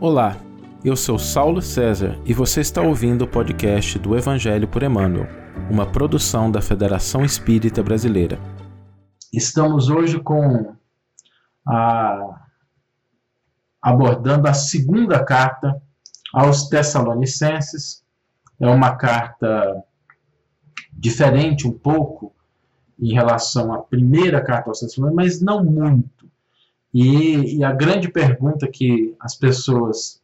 Olá, eu sou Saulo César e você está ouvindo o podcast do Evangelho por Emmanuel, uma produção da Federação Espírita Brasileira. Estamos hoje com a abordando a segunda carta aos Tessalonicenses. É uma carta diferente um pouco em relação à primeira carta aos Tessalonicenses, mas não muito. E, e, a grande pergunta que as pessoas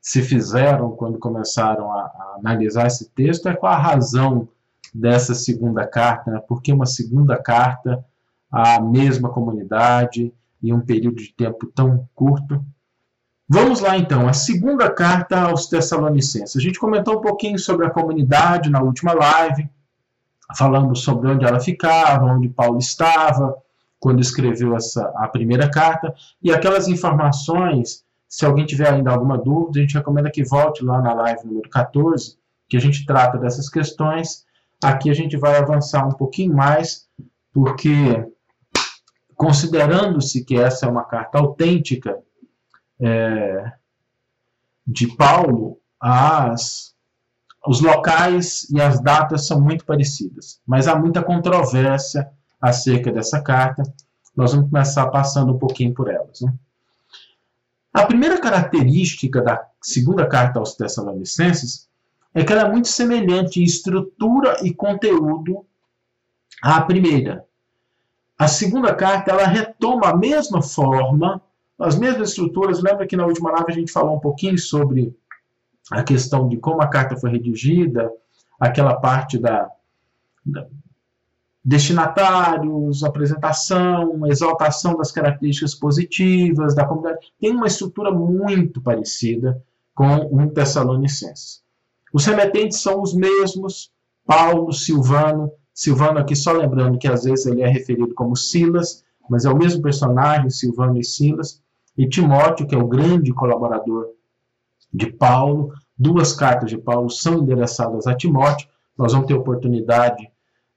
se fizeram quando começaram a, a, analisar esse texto é qual a razão dessa segunda carta, né? por que uma segunda carta à mesma comunidade em um período de tempo tão curto. Vamos lá então, a segunda carta aos Tessalonicenses. A gente comentou um pouquinho sobre a comunidade na última live, falamos sobre onde ela ficava, onde Paulo estava, quando escreveu essa, a primeira carta, e aquelas informações, se alguém tiver ainda alguma dúvida, a gente recomenda que volte lá na live número 14, que a gente trata dessas questões. Aqui a gente vai avançar um pouquinho mais, porque considerando-se que essa é uma carta autêntica é, de Paulo, as, os locais e as datas são muito parecidas, mas há muita controvérsia acerca dessa carta. Nós vamos começar passando um pouquinho por elas. Né? A primeira característica da segunda carta aos Tessalonicenses é que ela é muito semelhante em estrutura e conteúdo à primeira. A segunda carta ela retoma a mesma forma, as mesmas estruturas. Lembra que na última live a gente falou um pouquinho sobre a questão de como a carta foi redigida, aquela parte da, da destinatários, apresentação, exaltação das características positivas da comunidade. Tem uma estrutura muito parecida com um Tessalonicenses. Os remetentes são os mesmos, Paulo, Silvano. Silvano aqui só lembrando que às vezes ele é referido como Silas, mas é o mesmo personagem, Silvano e Silas. E Timóteo, que é o grande colaborador de Paulo. Duas cartas de Paulo são endereçadas a Timóteo. Nós vamos ter oportunidade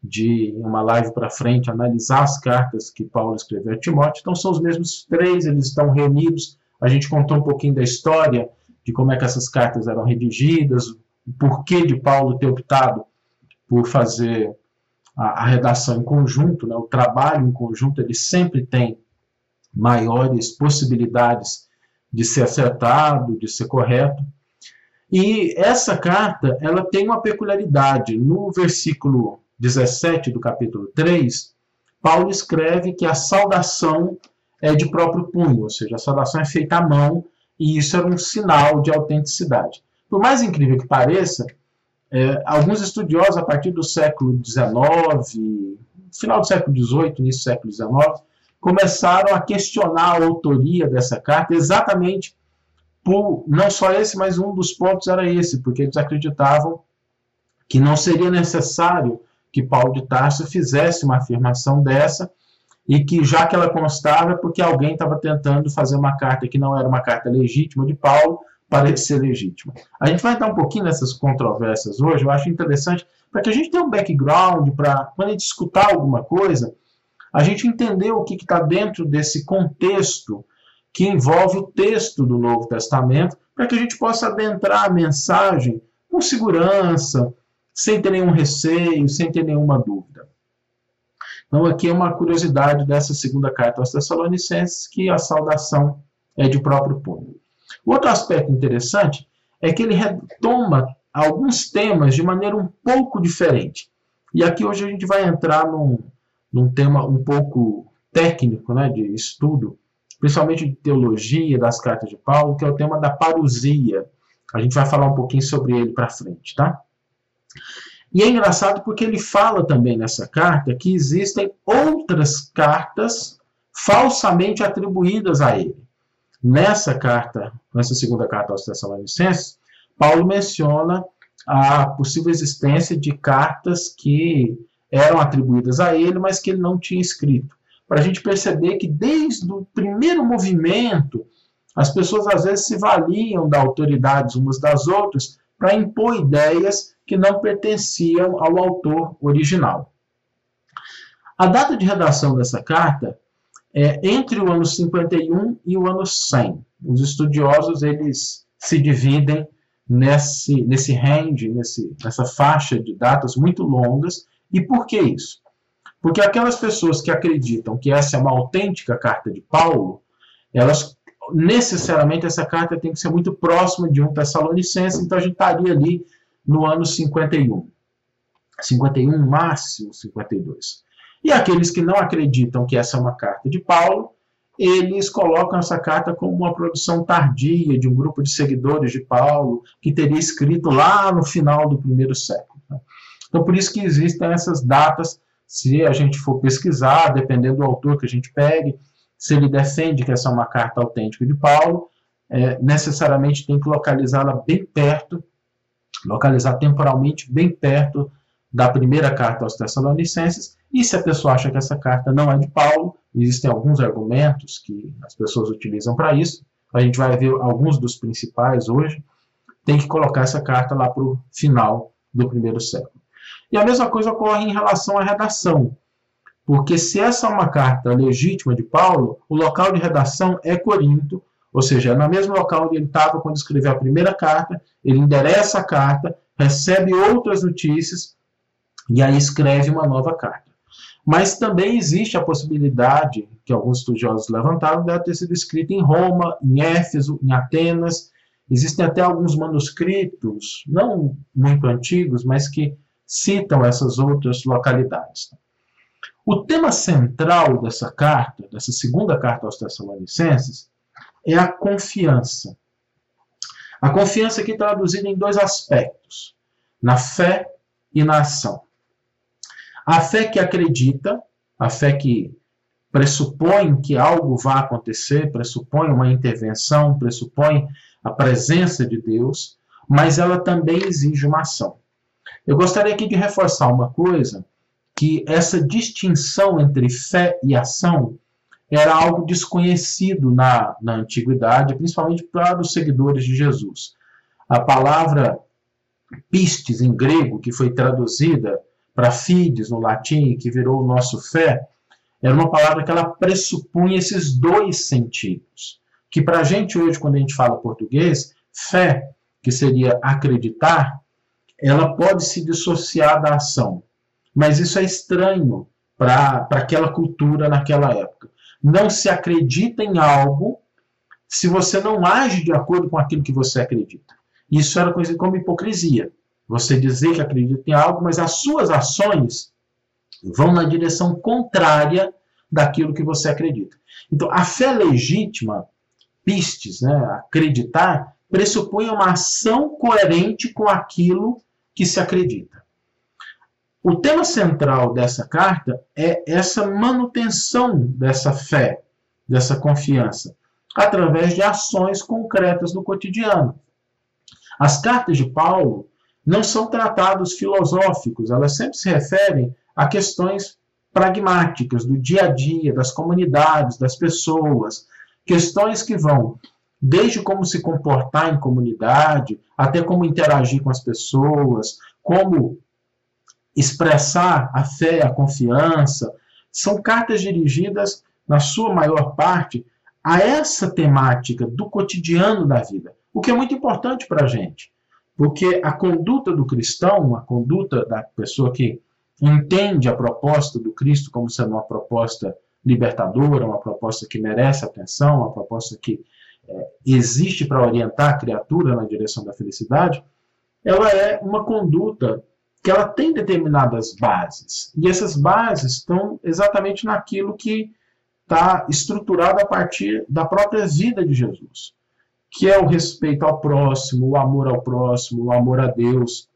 de uma live para frente analisar as cartas que Paulo escreveu a Timóteo. Então são os mesmos três, eles estão reunidos. A gente contou um pouquinho da história de como é que essas cartas eram redigidas, o porquê de Paulo ter optado por fazer a, a redação em conjunto, né? o trabalho em conjunto, ele sempre tem maiores possibilidades de ser acertado, de ser correto. E essa carta, ela tem uma peculiaridade. No versículo 17 do capítulo 3, Paulo escreve que a saudação é de próprio punho, ou seja, a saudação é feita à mão, e isso era um sinal de autenticidade. Por mais incrível que pareça, é, alguns estudiosos, a partir do século XIX, final do século XVIII, início do século XIX, começaram a questionar a autoria dessa carta exatamente por, não só esse, mas um dos pontos era esse, porque eles acreditavam que não seria necessário que Paulo de Tarso fizesse uma afirmação dessa e que já que ela constava é porque alguém estava tentando fazer uma carta que não era uma carta legítima de Paulo para ser legítima. A gente vai entrar um pouquinho nessas controvérsias hoje, eu acho interessante para que a gente tenha um background para quando a gente escutar alguma coisa, a gente entender o que está dentro desse contexto que envolve o texto do Novo Testamento, para que a gente possa adentrar a mensagem com segurança, sem ter nenhum receio, sem ter nenhuma dúvida. Então, aqui é uma curiosidade dessa segunda carta aos Tessalonicenses, que a saudação é de próprio punho. Outro aspecto interessante é que ele retoma alguns temas de maneira um pouco diferente. E aqui hoje a gente vai entrar num, num tema um pouco técnico, né, de estudo, principalmente de teologia das cartas de Paulo, que é o tema da parousia. A gente vai falar um pouquinho sobre ele para frente, tá? E é engraçado porque ele fala também nessa carta que existem outras cartas falsamente atribuídas a ele. Nessa carta, nessa segunda carta aos Tessalonicenses, Paulo menciona a possível existência de cartas que eram atribuídas a ele, mas que ele não tinha escrito. Para a gente perceber que desde o primeiro movimento, as pessoas às vezes se valiam da autoridade umas das outras para impor ideias que não pertenciam ao autor original. A data de redação dessa carta é, entre o ano 51 e o ano 100. Os estudiosos eles se dividem nesse, nesse range, nesse, nessa faixa de datas muito longas. E por que isso? Porque aquelas pessoas que acreditam que essa é uma autêntica carta de Paulo, elas necessariamente essa carta tem que ser muito próxima de um Tessalonicense, então a gente estaria ali no ano 51. 51 máximo 52. E aqueles que não acreditam que essa é uma carta de Paulo, eles colocam essa carta como uma produção tardia de um grupo de seguidores de Paulo, que teria escrito lá no final do primeiro século. Né? Então, por isso que existem essas datas, se a gente for pesquisar, dependendo do autor que a gente pegue, se ele defende que essa é uma carta autêntica de Paulo, é, necessariamente tem que localizá-la bem perto, localizar temporalmente bem perto da primeira carta aos Tessalonicenses, e se a pessoa acha que essa carta não é de Paulo, existem alguns argumentos que as pessoas utilizam para isso, a gente vai ver alguns dos principais hoje, tem que colocar essa carta lá para o final do primeiro século. E a mesma coisa ocorre em relação à redação, porque se essa é uma carta legítima de Paulo, o local de redação é Corinto, ou seja, é no mesmo local onde ele estava quando escreveu a primeira carta, ele endereça a carta, recebe outras notícias, e aí escreve uma nova carta. Mas também existe a possibilidade, que alguns estudiosos levantaram, dela ter sido escrita em Roma, em Éfeso, em Atenas. Existem até alguns manuscritos, não muito antigos, mas que citam essas outras localidades. O tema central dessa carta, dessa segunda carta aos Tessalonicenses, é a confiança. A confiança aqui traduzida em dois aspectos: na fé e na ação. A fé que acredita, a fé que pressupõe que algo vai acontecer, pressupõe uma intervenção, pressupõe a presença de Deus, mas ela também exige uma ação. Eu gostaria aqui de reforçar uma coisa, que essa distinção entre fé e ação era algo desconhecido na, na antiguidade, principalmente para os seguidores de Jesus. A palavra pistes em grego, que foi traduzida para fides no latim, que virou o nosso fé, era uma palavra que ela pressupunha esses dois sentidos. Que para a gente hoje, quando a gente fala português, fé, que seria acreditar, ela pode se dissociar da ação. Mas isso é estranho para aquela cultura naquela época. Não se acredita em algo se você não age de acordo com aquilo que você acredita. Isso era conhecido como hipocrisia. Você dizer que acredita em algo, mas as suas ações vão na direção contrária daquilo que você acredita. Então, a fé legítima, pistes, né, acreditar, pressupõe uma ação coerente com aquilo que se acredita. O tema central dessa carta é essa manutenção dessa fé, dessa confiança, através de ações concretas no cotidiano. As cartas de Paulo não são tratados filosóficos, elas sempre se referem a questões pragmáticas do dia a dia, das comunidades, das pessoas, questões que vão desde como se comportar em comunidade, até como interagir com as pessoas, como expressar a fé, a confiança. São cartas dirigidas, na sua maior parte, a essa temática do cotidiano da vida, o que é muito importante para a gente. Porque a conduta do cristão, a conduta da pessoa que entende a proposta do Cristo como sendo uma proposta libertadora, uma proposta que merece atenção, uma proposta que é, existe para orientar a criatura na direção da felicidade, ela é uma conduta que ela tem determinadas bases. E essas bases estão exatamente naquilo que está estruturado a partir da própria vida de Jesus que é o respeito ao próximo, o amor ao próximo, o amor a Deus.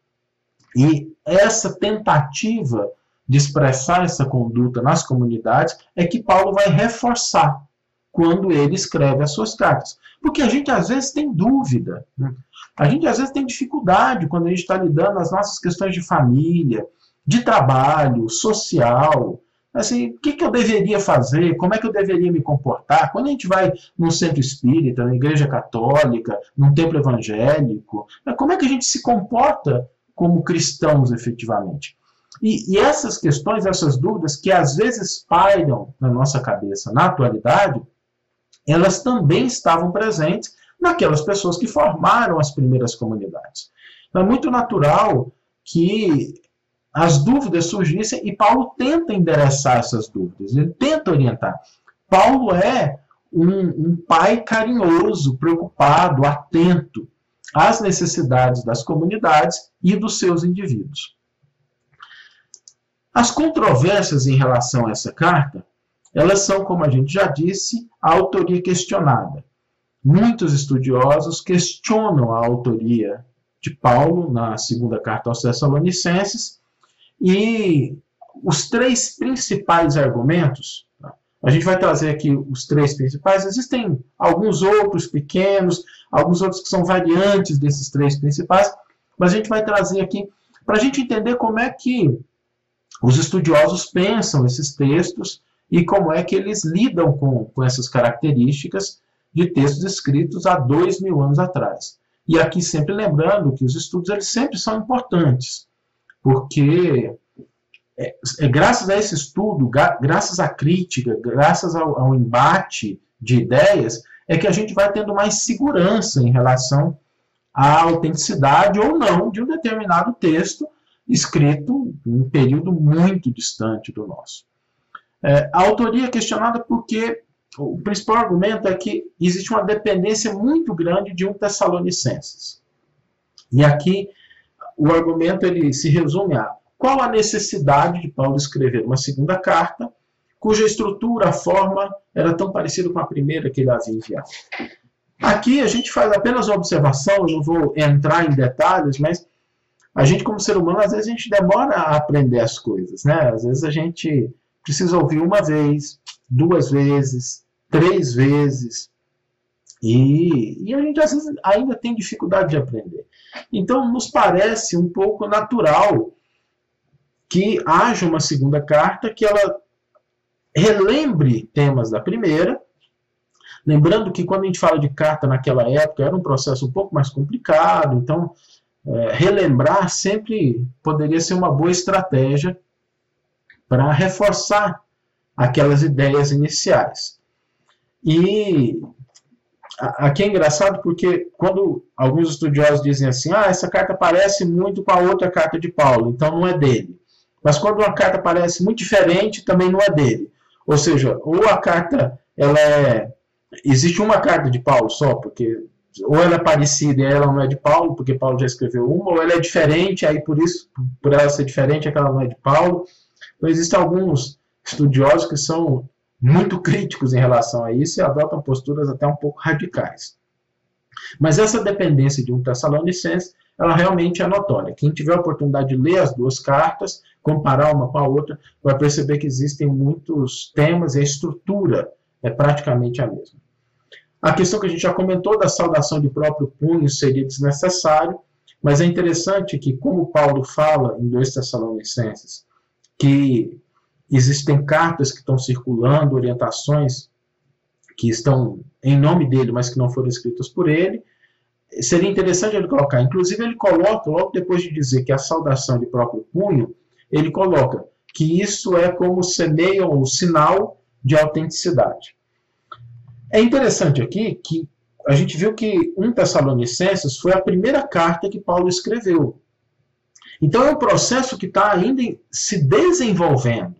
E essa tentativa de expressar essa conduta nas comunidades é que Paulo vai reforçar quando ele escreve as suas cartas. Porque a gente às vezes tem dúvida, né? A gente às vezes tem dificuldade quando a gente está lidando as nossas questões de família, de trabalho, social, assim, o que, que eu deveria fazer, como é que eu deveria me comportar. Quando a gente vai num centro espírita, na igreja católica, num templo evangélico, né, como é que a gente se comporta como cristãos efetivamente? E, e essas questões, essas dúvidas que às vezes pairam na nossa cabeça na atualidade, elas também estavam presentes naquelas pessoas que formaram as primeiras comunidades. Então, é muito natural que as dúvidas surgissem e Paulo tenta endereçar essas dúvidas, ele tenta orientar. Paulo é um, um pai carinhoso, preocupado, atento às necessidades das comunidades e dos seus indivíduos. As controvérsias em relação a essa carta, elas são, como a gente já disse, a autoria questionada. Muitos estudiosos questionam a autoria de Paulo na segunda carta aos Tessalonicenses e os três principais argumentos, tá? a gente vai trazer aqui os três principais, existem alguns outros pequenos, alguns outros que são variantes desses três principais, mas a gente vai trazer aqui para a gente entender como é que os estudiosos pensam esses textos e como é que eles lidam com, com essas características de textos escritos há dois mil anos atrás. E aqui sempre lembrando que os estudos eles sempre são importantes, porque é, é graças a esse estudo, graças à crítica, graças ao, ao embate de ideias, é que a gente vai tendo mais segurança em relação à autenticidade ou não de um determinado texto escrito em um período muito distante do nosso. É, a autoria é questionada porque o principal argumento é que existe uma dependência muito grande de um Tessalonicenses. E aqui o argumento ele se resume a qual a necessidade de Paulo escrever uma segunda carta, cuja estrutura, forma, era tão parecida com a primeira que ele havia enviado. Aqui a gente faz apenas uma observação, eu não vou entrar em detalhes, mas a gente, como ser humano, às vezes a gente demora a aprender as coisas, né? Às vezes a gente precisa ouvir uma vez, duas vezes, três vezes, e, e a gente às vezes ainda tem dificuldade de aprender. Então, nos parece um pouco natural que haja uma segunda carta que ela relembre temas da primeira, lembrando que quando a gente fala de carta naquela época era um processo um pouco mais complicado, então é, relembrar sempre poderia ser uma boa estratégia para reforçar aquelas ideias iniciais. E aqui é engraçado porque quando alguns estudiosos dizem assim, ah, essa carta parece muito com a outra carta de Paulo, então não é dele. Mas quando uma carta parece muito diferente, também não é dele. Ou seja, ou a carta, ela é... Existe uma carta de Paulo só, porque ou ela é parecida e ela não é de Paulo, porque Paulo já escreveu uma, ou ela é diferente, aí por isso, por ela ser diferente, é que ela não é de Paulo. Então, existem alguns estudiosos que são muito críticos em relação a isso e adotam posturas até um pouco radicais. Mas essa dependência de um Tessalonicense, ela realmente é notória. Quem tiver a oportunidade de ler as duas cartas, comparar uma com a outra, vai perceber que existem muitos temas e a estrutura é praticamente a mesma. A questão que a gente já comentou da saudação de próprio punho seria desnecessário, mas é interessante que, como Paulo fala em 2 Tessalonicenses, que existem cartas que estão circulando, orientações que estão em nome dele, mas que não foram escritas por ele, seria interessante ele colocar. Inclusive, ele coloca, logo depois de dizer que a saudação de próprio punho, ele coloca que isso é como semeia o sinal de autenticidade. É interessante aqui que a gente viu que 1 Tessalonicenses foi a primeira carta que Paulo escreveu. Então é um processo que está ainda se desenvolvendo.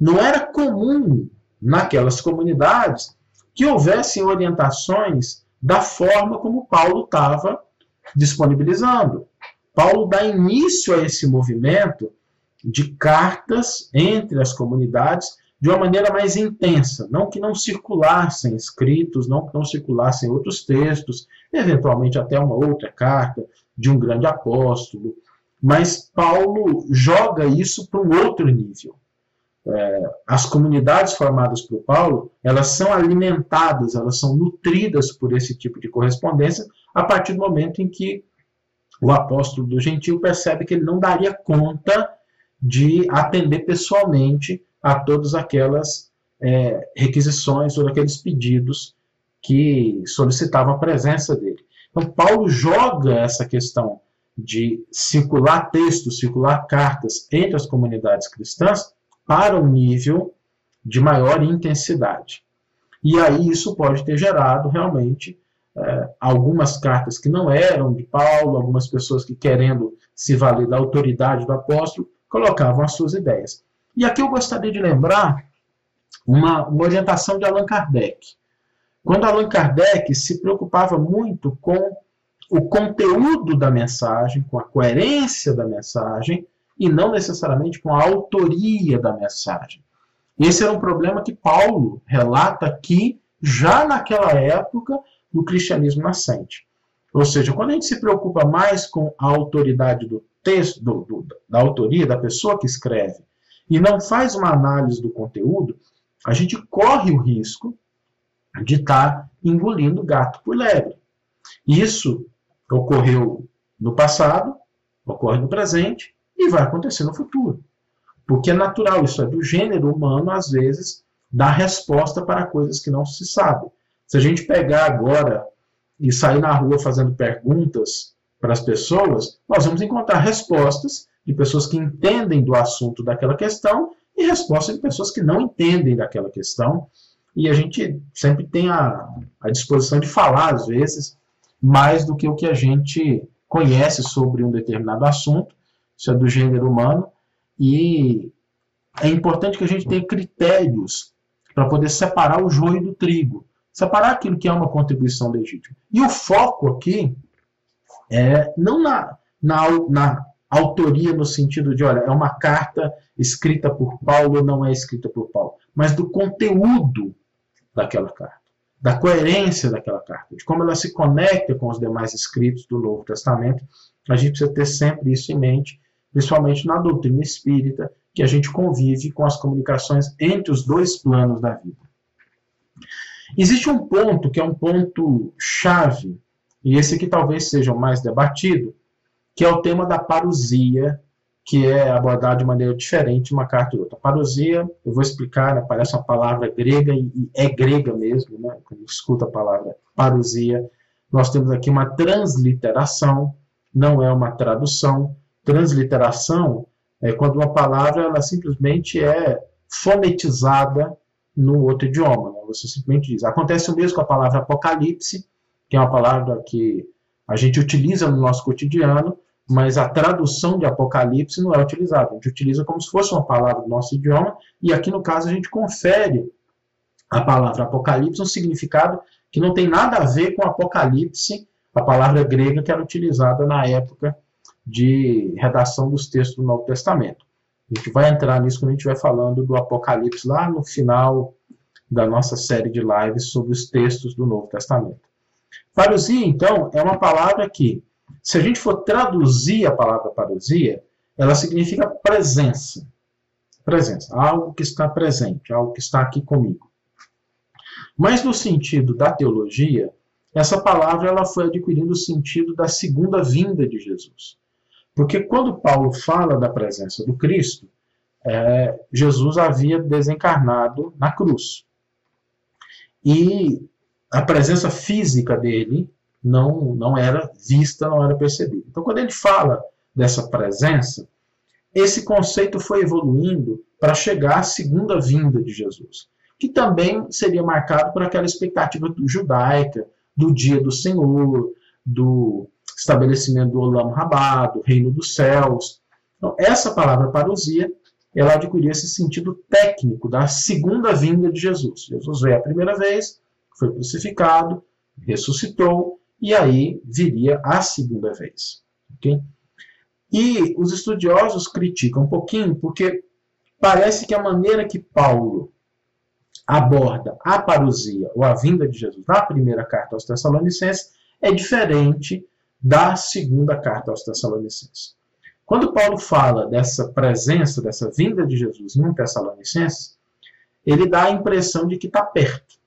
Não era comum naquelas comunidades que houvessem orientações da forma como Paulo estava disponibilizando. Paulo dá início a esse movimento de cartas entre as comunidades de uma maneira mais intensa, não que não circulassem escritos, não que não circulassem outros textos, eventualmente até uma outra carta de um grande apóstolo, mas Paulo joga isso para um outro nível. É, as comunidades formadas por Paulo, elas são alimentadas, elas são nutridas por esse tipo de correspondência a partir do momento em que o apóstolo do gentil percebe que ele não daria conta de atender pessoalmente a todas aquelas é, requisições ou aqueles pedidos que solicitavam a presença dele. Então, Paulo joga essa questão de circular textos, circular cartas entre as comunidades cristãs para um nível de maior intensidade. E aí isso pode ter gerado realmente é, algumas cartas que não eram de Paulo, algumas pessoas que querendo se valer da autoridade do apóstolo, colocavam as suas ideias. E aqui eu gostaria de lembrar uma, uma orientação de Allan Kardec. Quando Allan Kardec se preocupava muito com o conteúdo da mensagem, com a coerência da mensagem, e não necessariamente com a autoria da mensagem. Esse era um problema que Paulo relata aqui, já naquela época do cristianismo nascente. Ou seja, quando a gente se preocupa mais com a autoridade do texto, do, do, da autoria, da pessoa que escreve, e não faz uma análise do conteúdo, a gente corre o risco de estar tá engolindo gato por lebre. Isso ocorreu no passado, ocorre no presente e vai acontecer no futuro. Porque é natural, isso é do gênero humano, às vezes, dar resposta para coisas que não se sabe. Se a gente pegar agora e sair na rua fazendo perguntas para as pessoas, nós vamos encontrar respostas de pessoas que entendem do assunto daquela questão e respostas de pessoas que não entendem daquela questão. E a gente sempre tem a, a disposição de falar, às vezes, mais do que o que a gente conhece sobre um determinado assunto, isso é do gênero humano, e é importante que a gente tenha critérios para poder separar o joio do trigo, separar aquilo que é uma contribuição legítima. E o foco aqui é não na, na, na autoria no sentido de, olha, é uma carta escrita por Paulo ou não é escrita por Paulo, mas do conteúdo daquela carta da coerência daquela carta, de como ela se conecta com os demais escritos do Novo Testamento. A gente precisa ter sempre isso em mente, principalmente na doutrina espírita, que a gente convive com as comunicações entre os dois planos da vida. Existe um ponto que é um ponto chave, e esse aqui talvez seja o mais debatido, que é o tema da parousia que é abordado de maneira diferente uma carta e outra. Parousia, eu vou explicar, né, parece uma palavra grega e é grega mesmo, né, quando escuta a palavra parousia. Nós temos aqui uma transliteração, não é uma tradução. Transliteração é quando uma palavra ela simplesmente é fonetizada no outro idioma. Né? Você simplesmente diz. Acontece o mesmo com a palavra apocalipse, que é uma palavra que a gente utiliza no nosso cotidiano, mas a tradução de Apocalipse não é utilizada. A gente utiliza como se fosse uma palavra do nosso idioma, e aqui no caso a gente confere a palavra Apocalipse um significado que não tem nada a ver com Apocalipse, a palavra grega que era utilizada na época de redação dos textos do Novo Testamento. A gente vai entrar nisso quando a gente estiver falando do Apocalipse lá no final da nossa série de lives sobre os textos do Novo Testamento. Parousia, então, é uma palavra que se a gente for traduzir a palavra parousia, ela significa presença. Presença, algo que está presente, algo que está aqui comigo. Mas no sentido da teologia, essa palavra ela foi adquirindo o sentido da segunda vinda de Jesus. Porque quando Paulo fala da presença do Cristo, é, Jesus havia desencarnado na cruz. E a presença física dele não, não era vista, não era percebida. Então, quando ele fala dessa presença, esse conceito foi evoluindo para chegar à segunda vinda de Jesus, que também seria marcado por aquela expectativa judaica do dia do Senhor, do estabelecimento do Olam Rabá, do reino dos céus. Então, essa palavra parousia, ela adquiriu esse sentido técnico da segunda vinda de Jesus. Jesus veio a primeira vez, foi crucificado, ressuscitou, e aí viria a segunda vez. Okay? E os estudiosos criticam um pouquinho, porque parece que a maneira que Paulo aborda a parousia ou a vinda de Jesus na primeira carta aos Tessalonicenses é diferente da segunda carta aos Tessalonicenses. Quando Paulo fala dessa presença, dessa vinda de Jesus em Tessalonicenses, ele dá a impressão de que está perto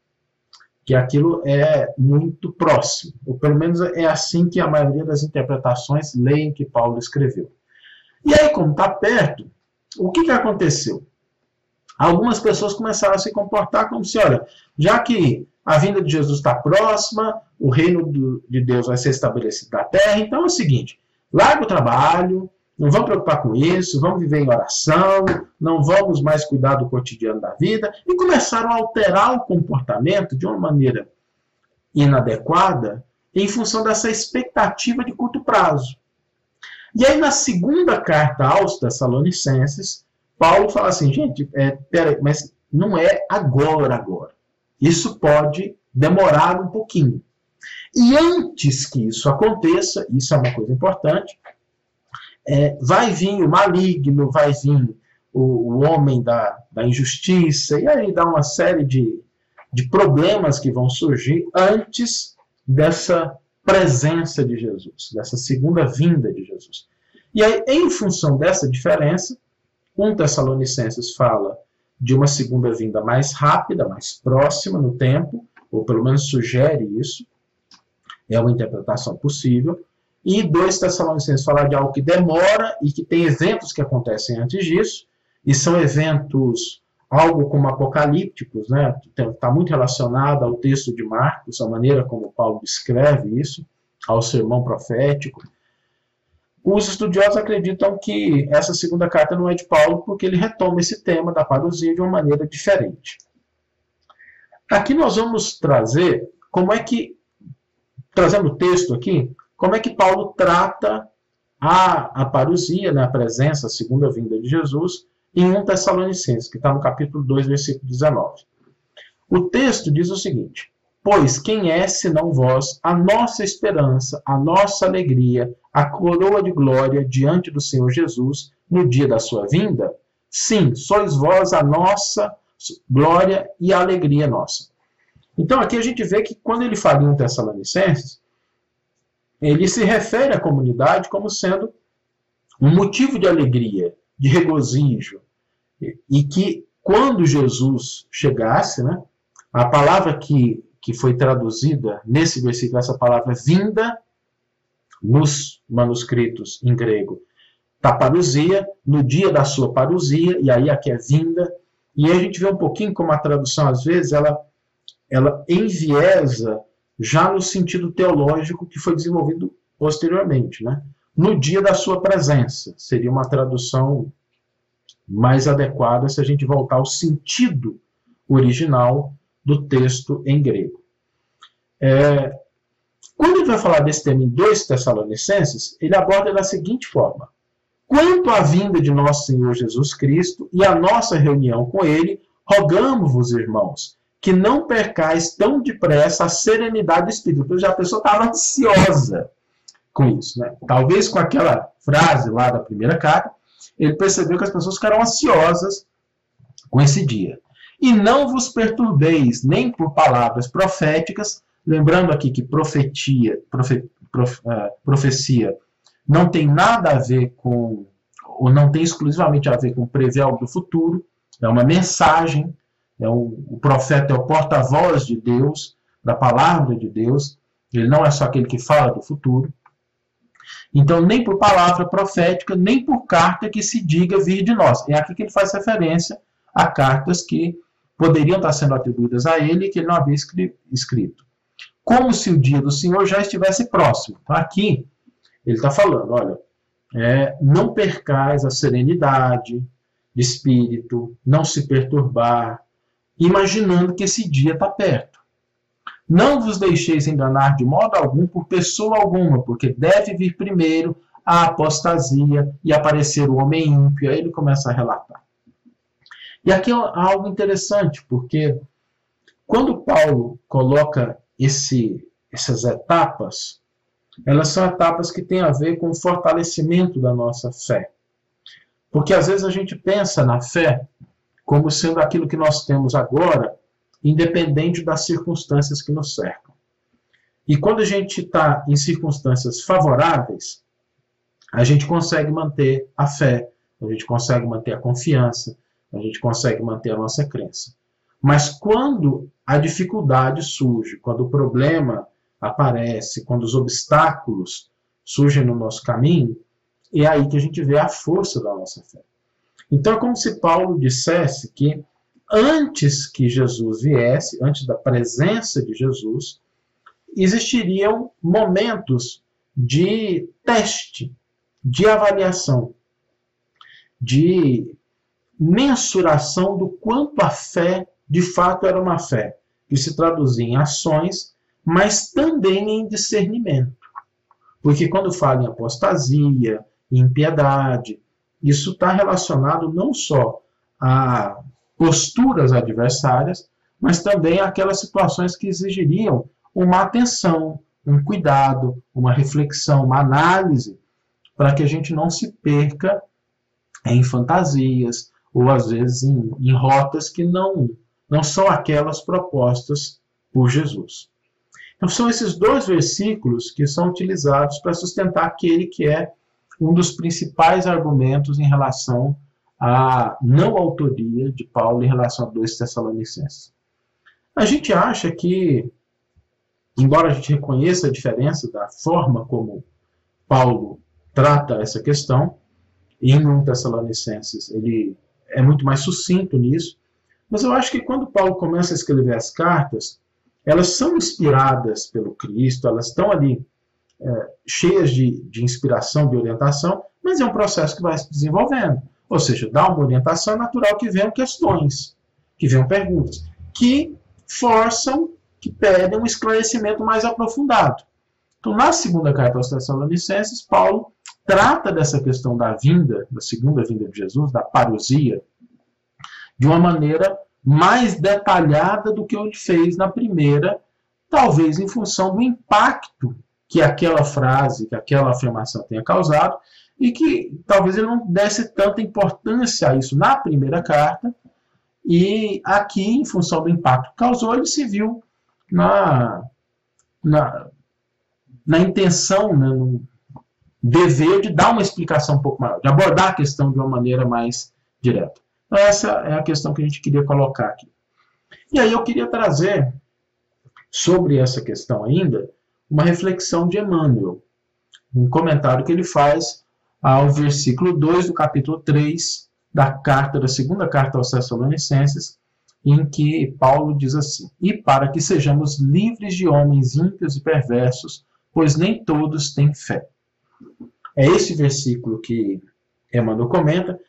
que aquilo é muito próximo. Ou pelo menos é assim que a maioria das interpretações leem que Paulo escreveu. E aí, como está perto, o que, que aconteceu? Algumas pessoas começaram a se comportar como se, olha, já que a vinda de Jesus está próxima, o reino do, de Deus vai ser estabelecido na terra, então é o seguinte, larga o trabalho, não vamos preocupar com isso, vamos viver em oração, não vamos mais cuidar do cotidiano da vida, e começaram a alterar o comportamento de uma maneira inadequada em função dessa expectativa de curto prazo. E aí, na segunda carta aos Tessalonicenses, Paulo fala assim, gente, é, peraí, mas não é agora, agora. Isso pode demorar um pouquinho. E antes que isso aconteça, isso é uma coisa importante, é, vai vir o maligno, vai vir o, o homem da, da, injustiça, e aí dá uma série de, de problemas que vão surgir antes dessa presença de Jesus, dessa segunda vinda de Jesus. E aí, em função dessa diferença, um Tessalonicenses fala de uma segunda vinda mais rápida, mais próxima no tempo, ou pelo menos sugere isso, é uma interpretação possível. E dois Tessalonicenses falar de algo que demora e que tem eventos que acontecem antes disso, e são eventos algo como apocalípticos, né? Está muito relacionado ao texto de Marcos, a maneira como Paulo descreve isso, ao sermão profético. Os estudiosos acreditam que essa segunda carta não é de Paulo porque ele retoma esse tema da parousia de uma maneira diferente. Aqui nós vamos trazer como é que trazendo o texto aqui, como é que Paulo trata a, a parousia, né, a presença, a segunda vinda de Jesus, em 1 Tessalonicenses, que está no capítulo 2, versículo 19. O texto diz o seguinte: Pois quem é, senão vós, a nossa esperança, a nossa alegria, a coroa de glória diante do Senhor Jesus no dia da sua vinda? Sim, sois vós a nossa glória e a alegria nossa. Então aqui a gente vê que quando ele fala em Tessalonicenses, ele se refere à comunidade como sendo um motivo de alegria, de regozijo, e que quando Jesus chegasse, né, a palavra que, que foi traduzida nesse versículo, essa palavra vinda, nos manuscritos em grego, tá parousia, no dia da sua parousia, e aí aqui é vinda, e aí a gente vê um pouquinho como a tradução, às vezes, ela ela enviesa já no sentido teológico que foi desenvolvido posteriormente, né? No dia da sua presença, seria uma tradução mais adequada se a gente voltar ao sentido original do texto em grego. É, quando ele vai falar desse tema em 2 Tessalonicenses, ele aborda da seguinte forma: Quanto à vinda de nosso Senhor Jesus Cristo e a nossa reunião com ele, rogamos-vos, irmãos, que não percais tão depressa a serenidade do espírito. Já a pessoa estava ansiosa com isso. Né? Talvez com aquela frase lá da primeira carta, ele percebeu que as pessoas ficaram ansiosas com esse dia. E não vos perturbeis nem por palavras proféticas, lembrando aqui que profetia, profe, prof, uh, profecia não tem nada a ver com, ou não tem exclusivamente a ver com prever algo do futuro, é uma mensagem é o, o profeta é o porta-voz de Deus, da palavra de Deus. Ele não é só aquele que fala do futuro. Então, nem por palavra profética, nem por carta que se diga vir de nós. É aqui que ele faz referência a cartas que poderiam estar sendo atribuídas a ele e que ele não havia escrito. Como se o dia do Senhor já estivesse próximo. Então, aqui, ele está falando: olha, é, não percais a serenidade de espírito, não se perturbar, imaginando que esse dia está perto. Não vos deixeis enganar de modo algum por pessoa alguma, porque deve vir primeiro a apostasia e aparecer o homem ímpio. Aí ele começa a relatar. E aqui é algo interessante, porque quando Paulo coloca esse, essas etapas, elas são etapas que têm a ver com o fortalecimento da nossa fé. Porque às vezes a gente pensa na fé como sendo aquilo que nós temos agora, independente das circunstâncias que nos cercam. E quando a gente está em circunstâncias favoráveis, a gente consegue manter a fé, a gente consegue manter a confiança, a gente consegue manter a nossa crença. Mas quando a dificuldade surge, quando o problema aparece, quando os obstáculos surgem no nosso caminho, é aí que a gente vê a força da nossa fé. Então é como se Paulo dissesse que antes que Jesus viesse, antes da presença de Jesus, existiriam momentos de teste de avaliação, de mensuração do quanto a fé de fato era uma fé que se traduzia em ações, mas também em discernimento. Porque quando fala em apostasia, impiedade, isso está relacionado não só a posturas adversárias, mas também aquelas situações que exigiriam uma atenção, um cuidado, uma reflexão, uma análise, para que a gente não se perca em fantasias ou às vezes em, em rotas que não, não são aquelas propostas por Jesus. Então são esses dois versículos que são utilizados para sustentar aquele que é um dos principais argumentos em relação à não autoria de Paulo em relação a dois Tessalonicenses. A gente acha que embora a gente reconheça a diferença da forma como Paulo trata essa questão, em 1 Tessalonicenses ele é muito mais sucinto nisso, mas eu acho que quando Paulo começa a escrever as cartas, elas são inspiradas pelo Cristo, elas estão ali é, cheias de, de inspiração, de orientação, mas é um processo que vai se desenvolvendo. Ou seja, dá uma orientação natural que venham questões, que venham perguntas, que forçam que pedem um esclarecimento mais aprofundado. Então, na segunda carta aos Tessalonicenses, Paulo trata dessa questão da vinda, da segunda vinda de Jesus, da parousia, de uma maneira mais detalhada do que ele fez na primeira, talvez em função do impacto que aquela frase, que aquela afirmação tenha causado, e que talvez ele não desse tanta importância a isso na primeira carta, e aqui, em função do impacto que causou, ele se viu na, na, na intenção, né, no dever de dar uma explicação um pouco maior, de abordar a questão de uma maneira mais direta. Então, essa é a questão que a gente queria colocar aqui. E aí eu queria trazer, sobre essa questão ainda, uma reflexão de Emmanuel, um comentário que ele faz ao versículo 2 do capítulo 3 da carta, da segunda carta aos Tessalonicenses, em que Paulo diz assim: E para que sejamos livres de homens ímpios e perversos, pois nem todos têm fé. É esse versículo que Emmanuel comenta,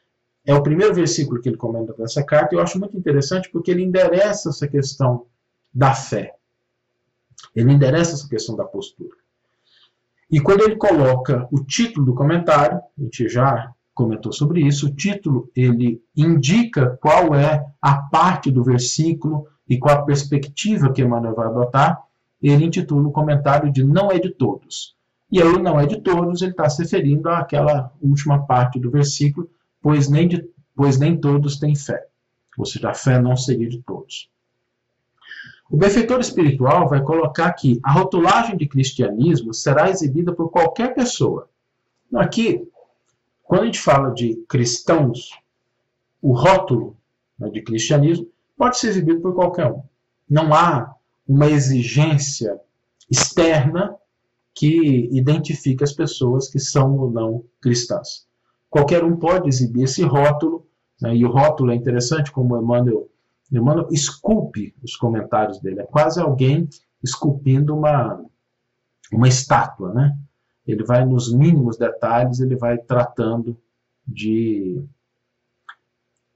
é o primeiro versículo que ele comenta dessa carta, e eu acho muito interessante porque ele endereça essa questão da fé. Ele endereça essa questão da postura. E quando ele coloca o título do comentário, a gente já comentou sobre isso. O título ele indica qual é a parte do versículo e qual a perspectiva que Emmanuel vai adotar. Ele intitula o comentário de Não é de todos. E aí, não é de todos, ele está se referindo àquela última parte do versículo, pois nem, de, pois nem todos têm fé. Ou seja, a fé não seria de todos. O benfeitor espiritual vai colocar que a rotulagem de cristianismo será exibida por qualquer pessoa. Aqui, quando a gente fala de cristãos, o rótulo né, de cristianismo pode ser exibido por qualquer um. Não há uma exigência externa que identifique as pessoas que são ou não cristãs. Qualquer um pode exibir esse rótulo, né, e o rótulo é interessante, como Emmanuel, Emmanuel esculpe os comentários dele. É quase alguém esculpindo uma, uma estátua, né? ele vai nos mínimos detalhes, ele vai tratando de,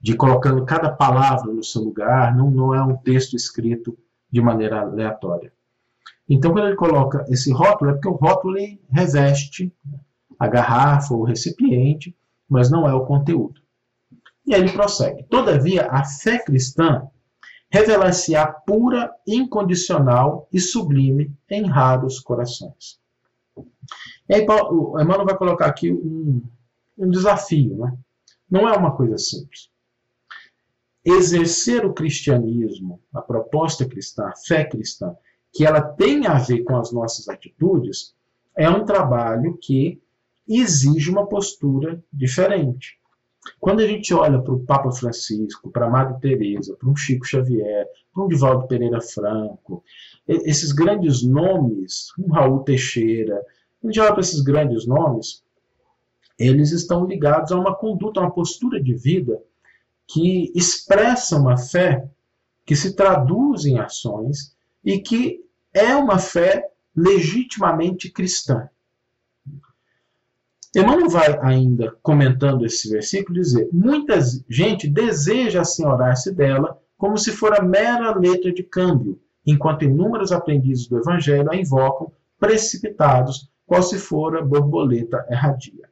de colocando cada palavra no seu lugar, não, não é um texto escrito de maneira aleatória. Então, quando ele coloca esse rótulo, é porque o rótulo reveste a garrafa ou o recipiente, mas não é o conteúdo. E aí ele prossegue. Todavia, a fé cristã revela-se-á pura, incondicional e sublime em raros corações. E aí o Emmanuel vai colocar aqui um, um desafio. Né? Não é uma coisa simples. Exercer o cristianismo, a proposta cristã, a fé cristã, que ela tem a ver com as nossas atitudes, é um trabalho que exige uma postura diferente. Quando a gente olha para o Papa Francisco, para a Madre Teresa, para um Chico Xavier, para um Divaldo Pereira Franco, esses grandes nomes, um Raul Teixeira, a gente olha para esses grandes nomes, eles estão ligados a uma conduta, a uma postura de vida que expressa uma fé que se traduz em ações e que é uma fé legitimamente cristã. Emmanuel vai ainda comentando esse versículo dizer: muita gente deseja assenhorar-se dela como se fora mera letra de câmbio, enquanto inúmeros aprendizes do Evangelho a invocam precipitados, qual se fora borboleta erradia.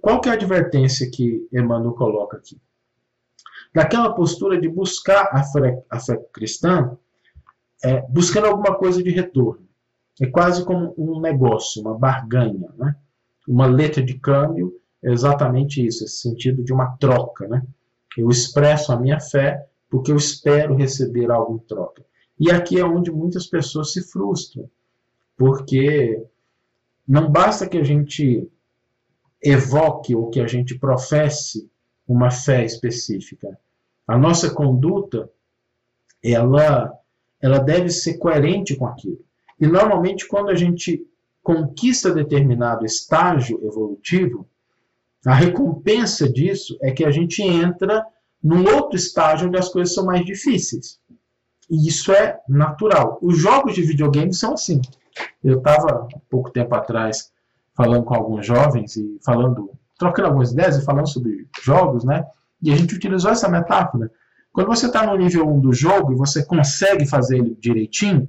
Qual que é a advertência que Emmanuel coloca aqui? Daquela postura de buscar a fé, a fé cristã, é, buscando alguma coisa de retorno. É quase como um negócio, uma barganha, né? Uma letra de câmbio, é exatamente isso, esse sentido de uma troca. Né? Eu expresso a minha fé porque eu espero receber algo em troca. E aqui é onde muitas pessoas se frustram, porque não basta que a gente evoque ou que a gente professe uma fé específica. A nossa conduta, ela, ela deve ser coerente com aquilo. E normalmente quando a gente conquista determinado estágio evolutivo, a recompensa disso é que a gente entra num outro estágio onde as coisas são mais difíceis. E isso é natural. Os jogos de videogame são assim. Eu estava, pouco tempo atrás, falando com alguns jovens e falando, trocando algumas ideias e falando sobre jogos, né? E a gente utilizou essa metáfora. Quando você está no nível 1 do jogo e você consegue fazer ele direitinho,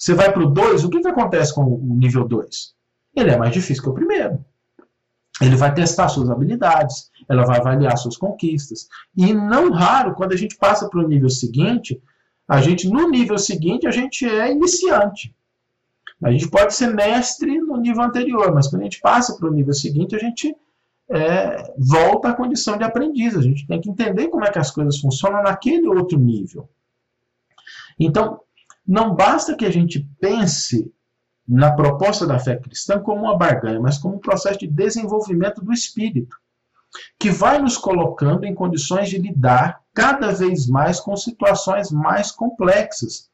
você vai para o 2, o que, que acontece com o nível 2? Ele é mais difícil que o primeiro. Ele vai testar suas habilidades, ela vai avaliar suas conquistas. E não raro, quando a gente passa para o nível seguinte, a gente, no nível seguinte, a gente é iniciante. A gente pode ser mestre no nível anterior, mas quando a gente passa para o nível seguinte, a gente é, volta à condição de aprendiz. A gente tem que entender como é que as coisas funcionam naquele outro nível. Então, não basta que a gente pense na proposta da fé cristã como uma barganha, mas como um processo de desenvolvimento do espírito, que vai nos colocando em condições de lidar cada vez mais com situações mais complexas.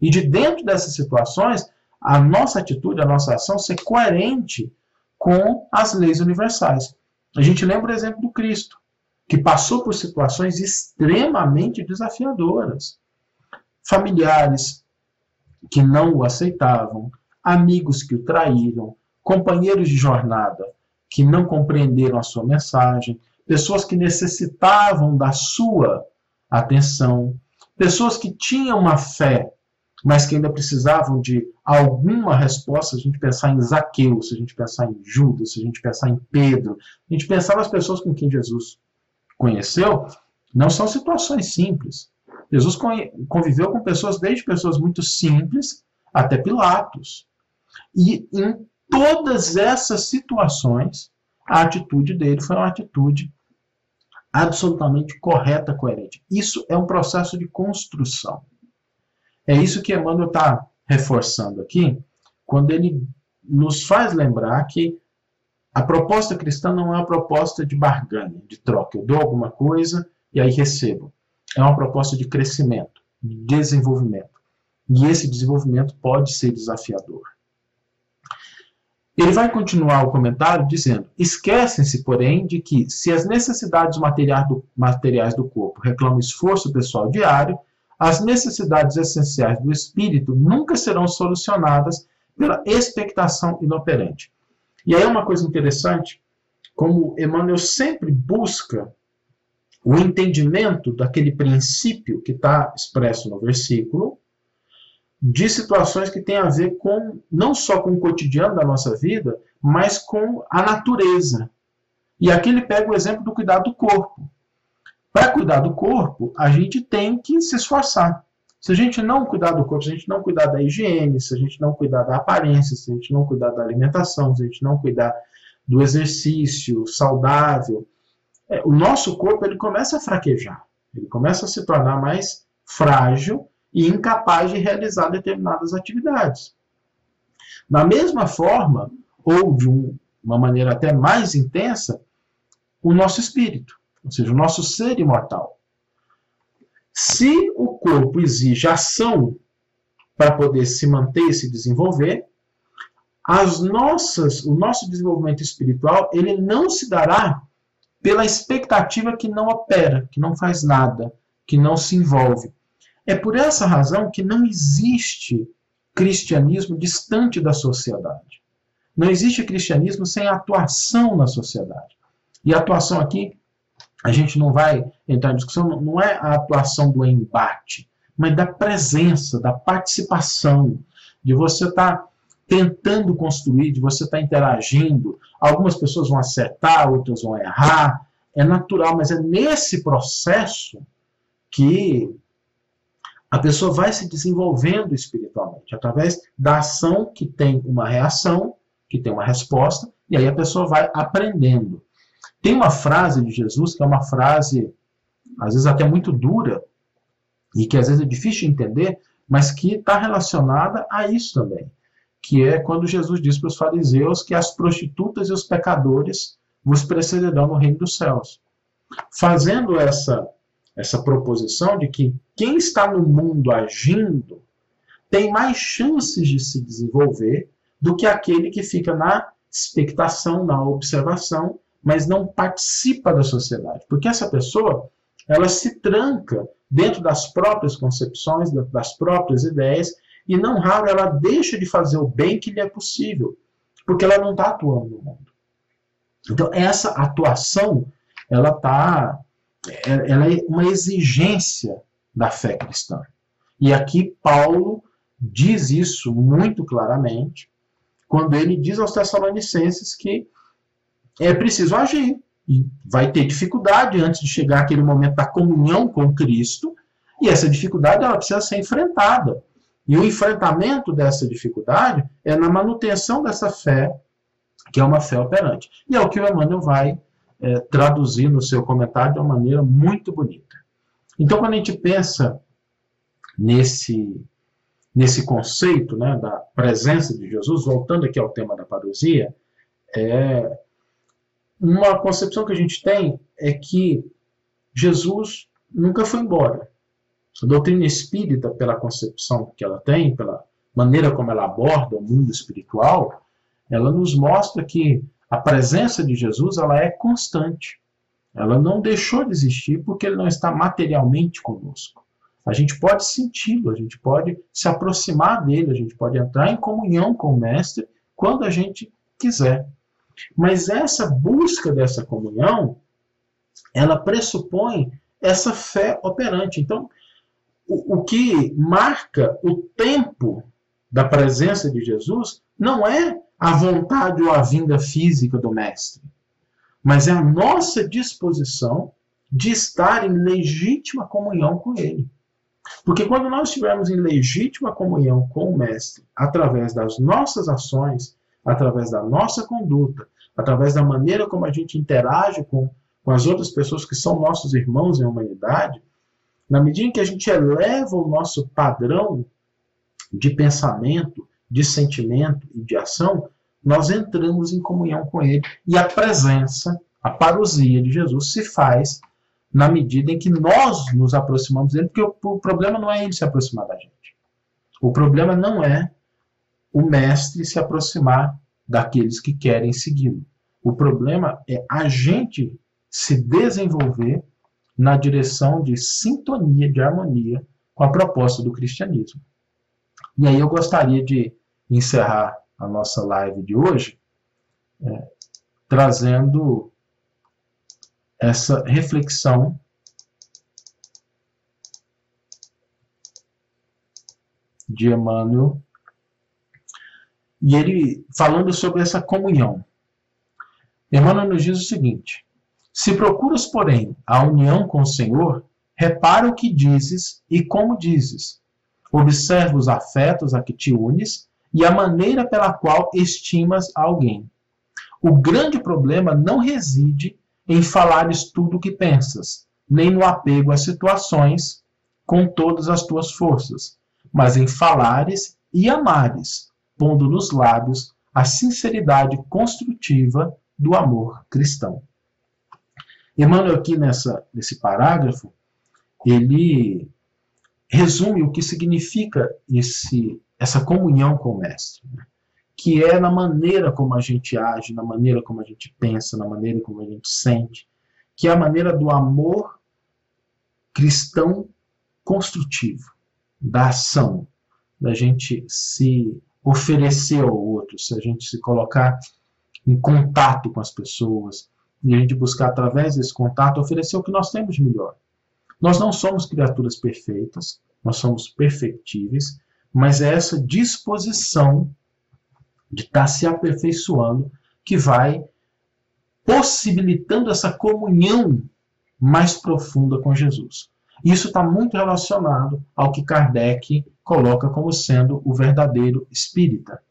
E de dentro dessas situações, a nossa atitude, a nossa ação ser coerente com as leis universais. A gente lembra o exemplo do Cristo, que passou por situações extremamente desafiadoras. Familiares que não o aceitavam, amigos que o traíram, companheiros de jornada que não compreenderam a sua mensagem, pessoas que necessitavam da sua atenção, pessoas que tinham uma fé mas que ainda precisavam de alguma resposta, se a gente pensar em Zaqueu, se a gente pensar em Judas, se a gente pensar em Pedro, a gente pensar nas pessoas com quem Jesus conheceu, não são situações simples. Jesus conviveu com pessoas, desde pessoas muito simples até Pilatos. E em todas essas situações, a atitude dele foi uma atitude absolutamente correta, coerente. Isso é um processo de construção. É isso que Emmanuel está reforçando aqui, quando ele nos faz lembrar que a proposta cristã não é uma proposta de barganha, de troca. Eu dou alguma coisa e aí recebo. É uma proposta de crescimento, de desenvolvimento. E esse desenvolvimento pode ser desafiador. Ele vai continuar o comentário dizendo: esquecem-se, porém, de que, se as necessidades materiais do corpo reclamam esforço pessoal diário, as necessidades essenciais do espírito nunca serão solucionadas pela expectação inoperante. E aí é uma coisa interessante, como Emmanuel sempre busca o entendimento daquele princípio que está expresso no versículo, de situações que têm a ver com não só com o cotidiano da nossa vida, mas com a natureza. E aqui ele pega o exemplo do cuidado do corpo. Para cuidar do corpo, a gente tem que se esforçar. Se a gente não cuidar do corpo, se a gente não cuidar da higiene, se a gente não cuidar da aparência, se a gente não cuidar da alimentação, se a gente não cuidar do exercício saudável, é, o nosso corpo ele começa a fraquejar, ele começa a se tornar mais frágil e incapaz de realizar determinadas atividades. Da mesma forma, ou de um, uma maneira até mais intensa, o nosso espírito ou seja, o nosso ser imortal. Se o corpo exige ação para poder se manter e se desenvolver, as nossas, o nosso desenvolvimento espiritual ele não se dará pela expectativa que não opera, que não faz nada, que não se envolve. É por essa razão que não existe cristianismo distante da sociedade. Não existe cristianismo sem atuação na sociedade. E a atuação aqui, a gente não vai entrar em discussão, não é a atuação do embate, mas da presença, da participação, de você estar tá tentando construir, de você estar tá interagindo. Algumas pessoas vão acertar, outras vão errar. É natural, mas é nesse processo que a pessoa vai se desenvolvendo espiritualmente, através da ação que tem uma reação, que tem uma resposta, e aí a pessoa vai aprendendo. Tem uma frase de Jesus que é uma frase, às vezes até muito dura, e que às vezes é difícil de entender, mas que está relacionada a isso também, que é quando Jesus diz para os fariseus que as prostitutas e os pecadores vos precederão no reino dos céus. Fazendo essa essa proposição de que quem está no mundo agindo tem mais chances de se desenvolver do que aquele que fica na expectação, na observação, mas não participa da sociedade. Porque essa pessoa, ela se tranca dentro das próprias concepções, das próprias ideias, e não raro ela deixa de fazer o bem que lhe é possível, porque ela não está atuando no mundo. Então, essa atuação, ela está é, ela é uma exigência da fé cristã. E aqui Paulo diz isso muito claramente, quando ele diz aos Tessalonicenses que é preciso agir. E vai ter dificuldade antes de chegar aquele momento da comunhão com Cristo, e essa dificuldade ela precisa ser enfrentada. E o enfrentamento dessa dificuldade é na manutenção dessa fé, que é uma fé operante. E é o que o Emmanuel vai é, traduzir no seu comentário de uma maneira muito bonita. Então, quando a gente pensa nesse, nesse conceito né, da presença de Jesus, voltando aqui ao tema da parousia, é, uma concepção que a gente tem é que Jesus nunca foi embora. A doutrina espírita, pela concepção que ela tem, pela maneira como ela aborda o mundo espiritual, ela nos mostra que a presença de Jesus ela é constante. Ela não deixou de existir porque ele não está materialmente conosco. A gente pode senti-lo, a gente pode se aproximar dele, a gente pode entrar em comunhão com o Mestre quando a gente quiser. Mas essa busca dessa comunhão, ela pressupõe essa fé operante. Então, o, que marca o tempo da presença de Jesus não é a vontade ou a vinda física do Mestre, mas é a nossa disposição de estar em legítima comunhão com Ele. Porque quando nós estivermos em legítima comunhão com o Mestre, através das nossas ações, através da nossa conduta, através da maneira como a gente interage com, com as outras pessoas que são nossos irmãos em humanidade, na medida em que a gente eleva o nosso padrão de pensamento, de sentimento e de ação, nós entramos em comunhão com Ele e a presença, a parousia de Jesus se faz na medida em que nós nos aproximamos dele, porque o, problema não é ele se aproximar da gente. O problema não é o mestre se aproximar daqueles que querem segui-lo. O problema é a gente se desenvolver na direção de sintonia, de harmonia com a proposta do cristianismo. E aí eu gostaria de encerrar a nossa live de hoje, é, trazendo essa reflexão de Emmanuel, e ele falando sobre essa comunhão. Emmanuel nos diz o seguinte: Se procuras, porém, a união com o Senhor, repara o que dizes e como dizes. Observa os afetos a que te unes e a maneira pela qual estimas alguém. O grande problema não reside em falares tudo o que pensas, nem no apego às situações com todas as tuas forças, mas em falares e amares, pondo nos lábios a sinceridade construtiva do amor cristão. Emmanuel aqui nessa, nesse parágrafo, ele resume o que significa esse essa comunhão com o Mestre, né? que é na maneira como a gente age, na maneira como a gente pensa, na maneira como a gente sente, que é a maneira do amor cristão construtivo, da ação, da gente se oferecer ao outro, se a gente se colocar em contato com as pessoas e a gente buscar através desse contato oferecer o que nós temos de melhor. Nós não somos criaturas perfeitas, nós somos perfectíveis, mas é essa disposição de estar se aperfeiçoando que vai possibilitando essa comunhão mais profunda com Jesus. Isso está muito relacionado ao que Kardec coloca como sendo o verdadeiro espírita.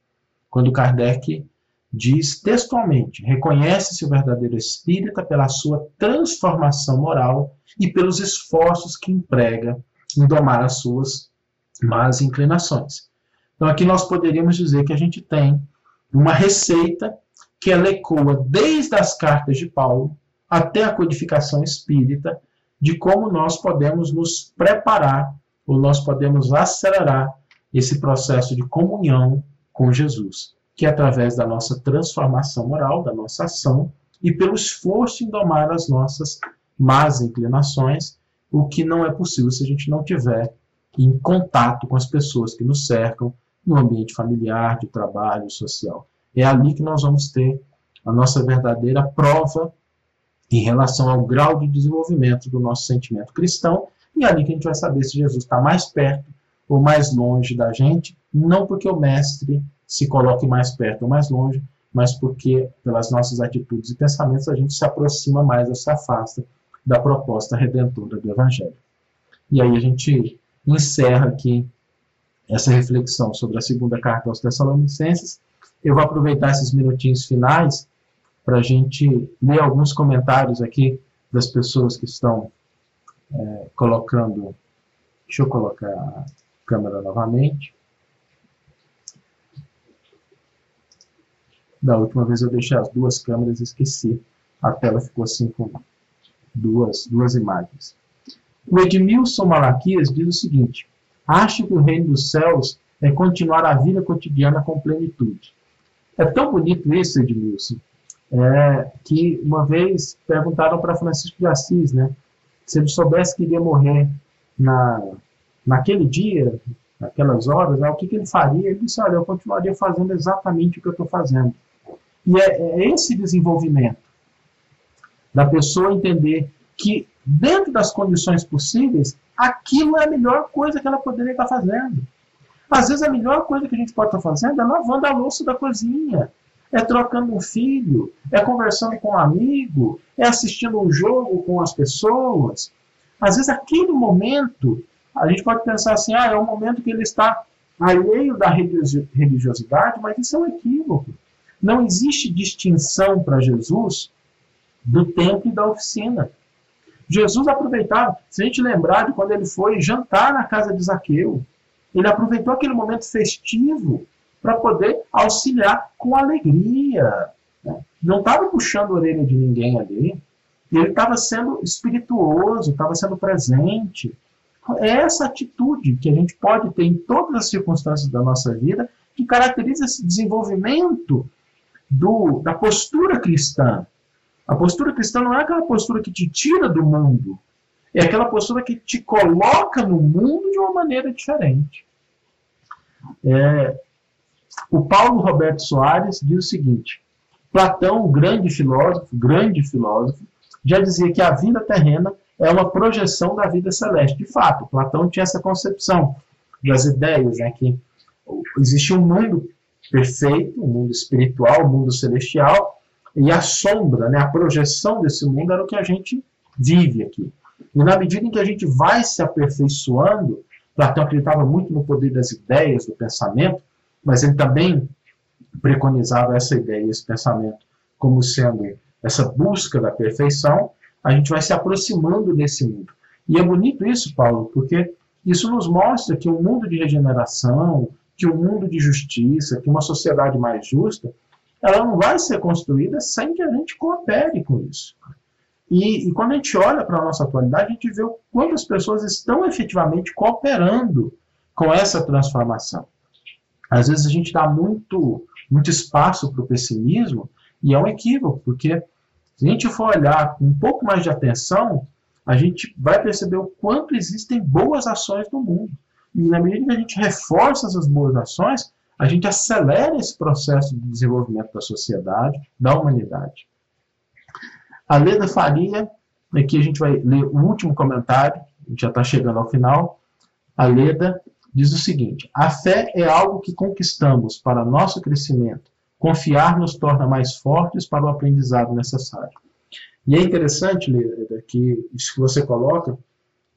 Quando Kardec diz textualmente: reconhece-se o verdadeiro espírita pela sua transformação moral e pelos esforços que emprega em domar as suas más inclinações. Então, aqui nós poderíamos dizer que a gente tem uma receita que ela ecoa desde as cartas de Paulo até a codificação espírita de como nós podemos nos preparar ou nós podemos acelerar esse processo de comunhão com Jesus, que é através da nossa transformação moral, da nossa ação e pelo esforço em domar as nossas más inclinações, o que não é possível se a gente não tiver em contato com as pessoas que nos cercam no ambiente familiar, de trabalho, social. É ali que nós vamos ter a nossa verdadeira prova em relação ao grau de desenvolvimento do nosso sentimento cristão, e é ali que a gente vai saber se Jesus está mais perto ou mais longe da gente, não porque o mestre se coloque mais perto ou mais longe, mas porque pelas nossas atitudes e pensamentos a gente se aproxima mais ou se afasta da proposta redentora do Evangelho. E aí a gente encerra aqui essa reflexão sobre a segunda carta aos Tessalonicenses. Eu vou aproveitar esses minutinhos finais para a gente ler alguns comentários aqui das pessoas que estão é, colocando. Deixa eu colocar a câmera novamente. Da última vez eu deixei as duas câmeras e esqueci. A tela ficou assim com duas, duas imagens. O Edmilson Malaquias diz o seguinte: Acho que o reino dos céus é continuar a vida cotidiana com plenitude. É tão bonito isso, Edmilson, é, que uma vez perguntaram para Francisco de Assis, né, se ele soubesse que iria morrer na, naquele dia, naquelas horas, né, o que, que ele faria? Ele disse, olha, eu continuaria fazendo exatamente o que eu estou fazendo. E é, é esse desenvolvimento da pessoa entender que, dentro das condições possíveis, aquilo é a melhor coisa que ela poderia estar fazendo. Às vezes, a melhor coisa que a gente pode estar fazendo é lavando a louça da cozinha, é trocando um filho, é conversando com um amigo, é assistindo um jogo com as pessoas. Às vezes, aquele momento, a gente pode pensar assim: ah, é um momento que ele está alheio da religiosidade, mas isso é um equívoco. Não existe distinção para Jesus do templo e da oficina. Jesus aproveitava, se a gente lembrar de quando ele foi jantar na casa de Zaqueu, ele aproveitou aquele momento festivo para poder auxiliar com alegria. Né? Não estava puxando a orelha de ninguém ali. Ele estava sendo espirituoso, estava sendo presente. É essa atitude que a gente pode ter em todas as circunstâncias da nossa vida que caracteriza esse desenvolvimento do, da postura cristã. A postura cristã não é aquela postura que te tira do mundo, é aquela postura que te coloca no mundo de uma maneira diferente. É, o Paulo Roberto Soares diz o seguinte: Platão, grande filósofo, grande filósofo, já dizia que a vida terrena é uma projeção da vida celeste. De fato, Platão tinha essa concepção das ideias, né, que existe um mundo perfeito, um mundo espiritual, um mundo celestial, e a sombra, né, a projeção desse mundo era o que a gente vive aqui. E na medida em que a gente vai se aperfeiçoando, Platão acreditava muito no poder das ideias, do pensamento, mas ele também preconizava essa ideia, esse pensamento, como sendo essa busca da perfeição, a gente vai se aproximando desse mundo. E é bonito isso, Paulo, porque isso nos mostra que um mundo de regeneração, que um mundo de justiça, que uma sociedade mais justa, ela não vai ser construída sem que a gente coopere com isso. E, e quando a gente olha para a nossa atualidade, a gente vê o quanto as pessoas estão efetivamente cooperando com essa transformação. Às vezes a gente dá muito, muito espaço para o pessimismo e é um equívoco, porque se a gente for olhar com um pouco mais de atenção, a gente vai perceber o quanto existem boas ações no mundo. E na medida que a gente reforça essas boas ações, a gente acelera esse processo de desenvolvimento da sociedade, da humanidade. A Leda Faria, aqui a gente vai ler o último comentário, a gente já está chegando ao final. A Leda diz o seguinte: A fé é algo que conquistamos para nosso crescimento. Confiar nos torna mais fortes para o aprendizado necessário. E é interessante, Leda, que isso que você coloca,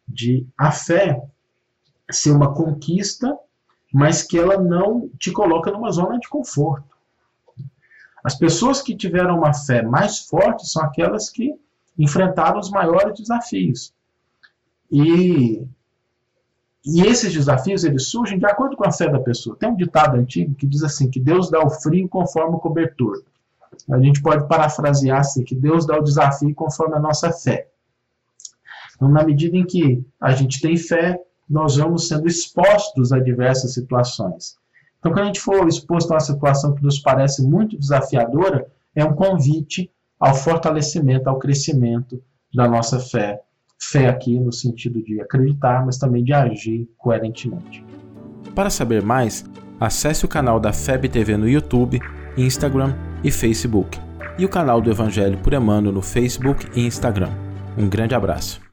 de a fé ser uma conquista, mas que ela não te coloca numa zona de conforto. As pessoas que tiveram uma fé mais forte são aquelas que enfrentaram os maiores desafios. E, e esses desafios eles surgem de acordo com a fé da pessoa. Tem um ditado antigo que diz assim que Deus dá o frio conforme o cobertor. A gente pode parafrasear assim que Deus dá o desafio conforme a nossa fé. Então, na medida em que a gente tem fé, nós vamos sendo expostos a diversas situações. Então, quando a gente for exposto a uma situação que nos parece muito desafiadora, é um convite ao fortalecimento, ao crescimento da nossa fé. Fé aqui no sentido de acreditar, mas também de agir coerentemente. Para saber mais, acesse o canal da FEB TV no YouTube, Instagram e Facebook, e o canal do Evangelho por Emmanuel no Facebook e Instagram. Um grande abraço.